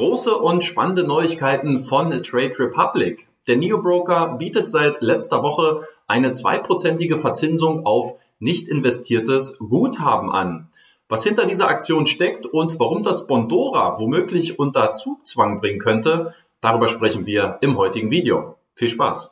Große und spannende Neuigkeiten von Trade Republic. Der Neo-Broker bietet seit letzter Woche eine zweiprozentige Verzinsung auf nicht investiertes Guthaben an. Was hinter dieser Aktion steckt und warum das Bondora womöglich unter Zugzwang bringen könnte, darüber sprechen wir im heutigen Video. Viel Spaß!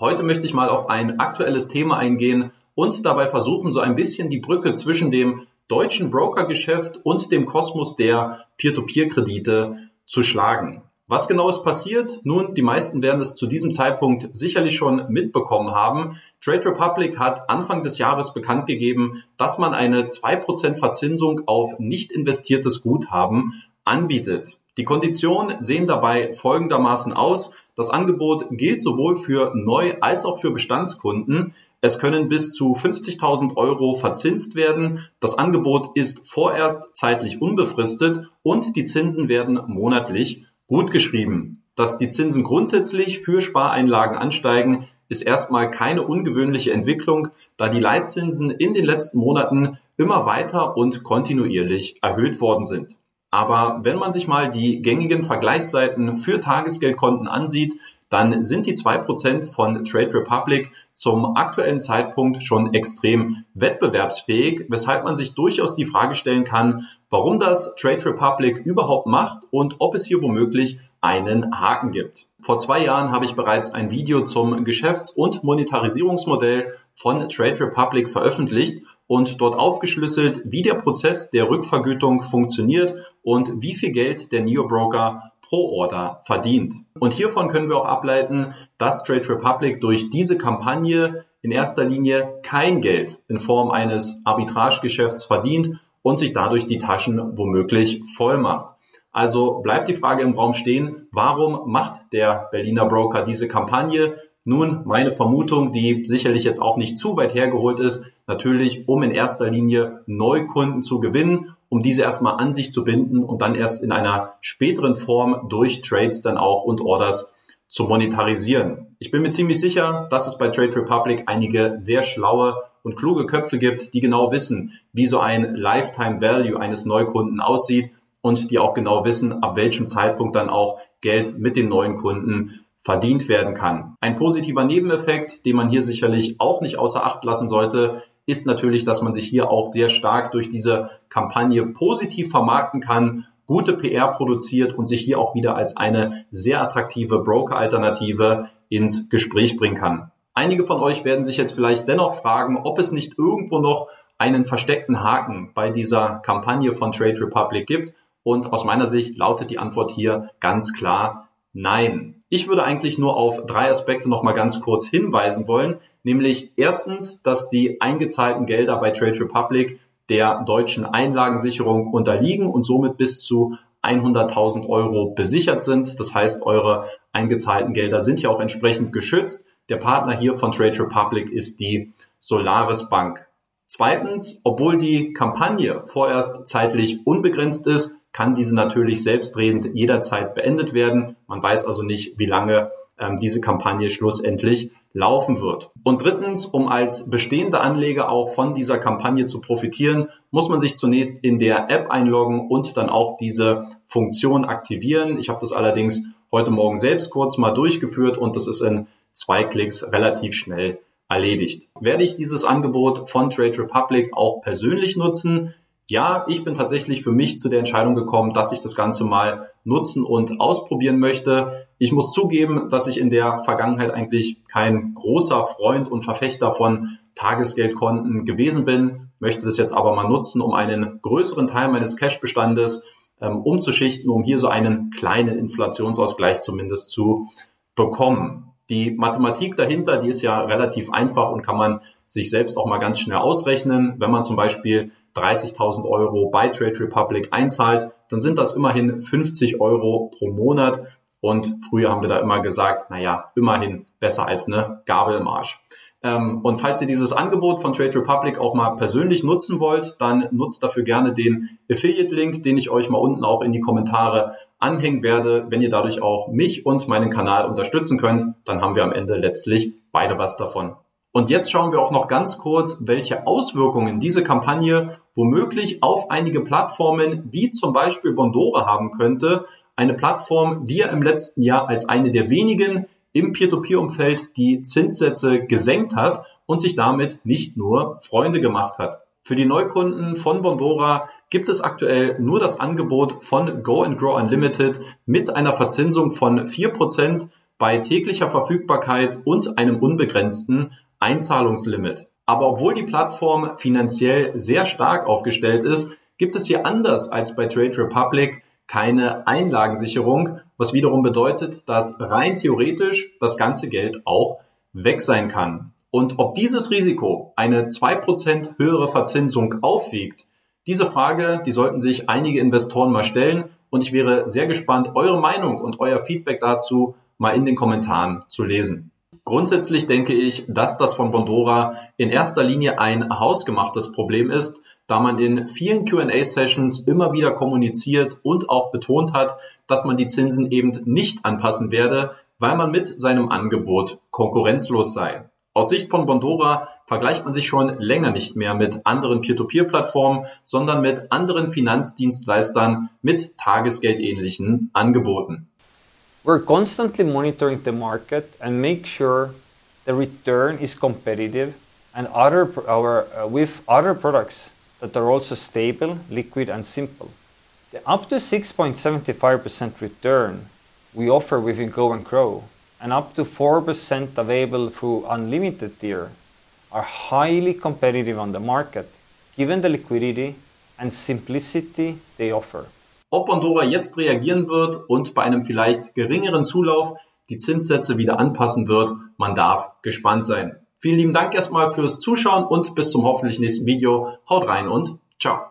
Heute möchte ich mal auf ein aktuelles Thema eingehen, und dabei versuchen, so ein bisschen die Brücke zwischen dem deutschen Brokergeschäft und dem Kosmos der Peer-to-Peer-Kredite zu schlagen. Was genau ist passiert? Nun, die meisten werden es zu diesem Zeitpunkt sicherlich schon mitbekommen haben. Trade Republic hat Anfang des Jahres bekannt gegeben, dass man eine 2% Verzinsung auf nicht investiertes Guthaben anbietet. Die Konditionen sehen dabei folgendermaßen aus. Das Angebot gilt sowohl für Neu- als auch für Bestandskunden. Es können bis zu 50.000 Euro verzinst werden. Das Angebot ist vorerst zeitlich unbefristet und die Zinsen werden monatlich gutgeschrieben. Dass die Zinsen grundsätzlich für Spareinlagen ansteigen, ist erstmal keine ungewöhnliche Entwicklung, da die Leitzinsen in den letzten Monaten immer weiter und kontinuierlich erhöht worden sind. Aber wenn man sich mal die gängigen Vergleichsseiten für Tagesgeldkonten ansieht, dann sind die zwei Prozent von Trade Republic zum aktuellen Zeitpunkt schon extrem wettbewerbsfähig, weshalb man sich durchaus die Frage stellen kann, warum das Trade Republic überhaupt macht und ob es hier womöglich einen Haken gibt. Vor zwei Jahren habe ich bereits ein Video zum Geschäfts- und Monetarisierungsmodell von Trade Republic veröffentlicht und dort aufgeschlüsselt, wie der Prozess der Rückvergütung funktioniert und wie viel Geld der Neo-Broker pro Order verdient. Und hiervon können wir auch ableiten, dass Trade Republic durch diese Kampagne in erster Linie kein Geld in Form eines Arbitragegeschäfts verdient und sich dadurch die Taschen womöglich voll macht. Also bleibt die Frage im Raum stehen, warum macht der Berliner Broker diese Kampagne? Nun, meine Vermutung, die sicherlich jetzt auch nicht zu weit hergeholt ist, natürlich, um in erster Linie Neukunden zu gewinnen um diese erstmal an sich zu binden und dann erst in einer späteren Form durch Trades dann auch und Orders zu monetarisieren. Ich bin mir ziemlich sicher, dass es bei Trade Republic einige sehr schlaue und kluge Köpfe gibt, die genau wissen, wie so ein Lifetime Value eines Neukunden aussieht und die auch genau wissen, ab welchem Zeitpunkt dann auch Geld mit den neuen Kunden verdient werden kann. Ein positiver Nebeneffekt, den man hier sicherlich auch nicht außer Acht lassen sollte, ist natürlich, dass man sich hier auch sehr stark durch diese Kampagne positiv vermarkten kann, gute PR produziert und sich hier auch wieder als eine sehr attraktive Broker-Alternative ins Gespräch bringen kann. Einige von euch werden sich jetzt vielleicht dennoch fragen, ob es nicht irgendwo noch einen versteckten Haken bei dieser Kampagne von Trade Republic gibt. Und aus meiner Sicht lautet die Antwort hier ganz klar Nein. Ich würde eigentlich nur auf drei Aspekte noch mal ganz kurz hinweisen wollen, nämlich erstens, dass die eingezahlten Gelder bei Trade Republic der deutschen Einlagensicherung unterliegen und somit bis zu 100.000 Euro besichert sind. Das heißt, eure eingezahlten Gelder sind ja auch entsprechend geschützt. Der Partner hier von Trade Republic ist die Solaris Bank. Zweitens, obwohl die Kampagne vorerst zeitlich unbegrenzt ist, kann diese natürlich selbstredend jederzeit beendet werden. Man weiß also nicht, wie lange ähm, diese Kampagne schlussendlich laufen wird. Und drittens, um als bestehender Anleger auch von dieser Kampagne zu profitieren, muss man sich zunächst in der App einloggen und dann auch diese Funktion aktivieren. Ich habe das allerdings heute Morgen selbst kurz mal durchgeführt und das ist in zwei Klicks relativ schnell erledigt. Werde ich dieses Angebot von Trade Republic auch persönlich nutzen? Ja, ich bin tatsächlich für mich zu der Entscheidung gekommen, dass ich das Ganze mal nutzen und ausprobieren möchte. Ich muss zugeben, dass ich in der Vergangenheit eigentlich kein großer Freund und Verfechter von Tagesgeldkonten gewesen bin, möchte das jetzt aber mal nutzen, um einen größeren Teil meines Cashbestandes ähm, umzuschichten, um hier so einen kleinen Inflationsausgleich zumindest zu bekommen. Die Mathematik dahinter, die ist ja relativ einfach und kann man sich selbst auch mal ganz schnell ausrechnen. Wenn man zum Beispiel 30.000 Euro bei Trade Republic einzahlt, dann sind das immerhin 50 Euro pro Monat. Und früher haben wir da immer gesagt, naja, immerhin besser als eine Gabel im Arsch. Ähm, und falls ihr dieses Angebot von Trade Republic auch mal persönlich nutzen wollt, dann nutzt dafür gerne den Affiliate-Link, den ich euch mal unten auch in die Kommentare anhängen werde. Wenn ihr dadurch auch mich und meinen Kanal unterstützen könnt, dann haben wir am Ende letztlich beide was davon. Und jetzt schauen wir auch noch ganz kurz, welche Auswirkungen diese Kampagne womöglich auf einige Plattformen wie zum Beispiel Bondora haben könnte. Eine Plattform, die ja im letzten Jahr als eine der wenigen im Peer-to-Peer-Umfeld die Zinssätze gesenkt hat und sich damit nicht nur Freunde gemacht hat. Für die Neukunden von Bondora gibt es aktuell nur das Angebot von Go and Grow Unlimited mit einer Verzinsung von 4% bei täglicher Verfügbarkeit und einem unbegrenzten Einzahlungslimit. Aber obwohl die Plattform finanziell sehr stark aufgestellt ist, gibt es hier anders als bei Trade Republic keine Einlagensicherung, was wiederum bedeutet, dass rein theoretisch das ganze Geld auch weg sein kann. Und ob dieses Risiko eine 2% höhere Verzinsung aufwiegt, diese Frage, die sollten sich einige Investoren mal stellen und ich wäre sehr gespannt, eure Meinung und euer Feedback dazu mal in den Kommentaren zu lesen. Grundsätzlich denke ich, dass das von Bondora in erster Linie ein hausgemachtes Problem ist, da man in vielen QA-Sessions immer wieder kommuniziert und auch betont hat, dass man die Zinsen eben nicht anpassen werde, weil man mit seinem Angebot konkurrenzlos sei. Aus Sicht von Bondora vergleicht man sich schon länger nicht mehr mit anderen Peer-to-Peer-Plattformen, sondern mit anderen Finanzdienstleistern mit tagesgeldähnlichen Angeboten. We're constantly monitoring the market and make sure the return is competitive and other our, uh, with other products that are also stable, liquid and simple. The up to 6.75% return we offer within Go and Grow and up to 4% available through unlimited tier are highly competitive on the market given the liquidity and simplicity they offer. Ob Bondora jetzt reagieren wird und bei einem vielleicht geringeren Zulauf die Zinssätze wieder anpassen wird, man darf gespannt sein. Vielen lieben Dank erstmal fürs Zuschauen und bis zum hoffentlich nächsten Video. Haut rein und ciao.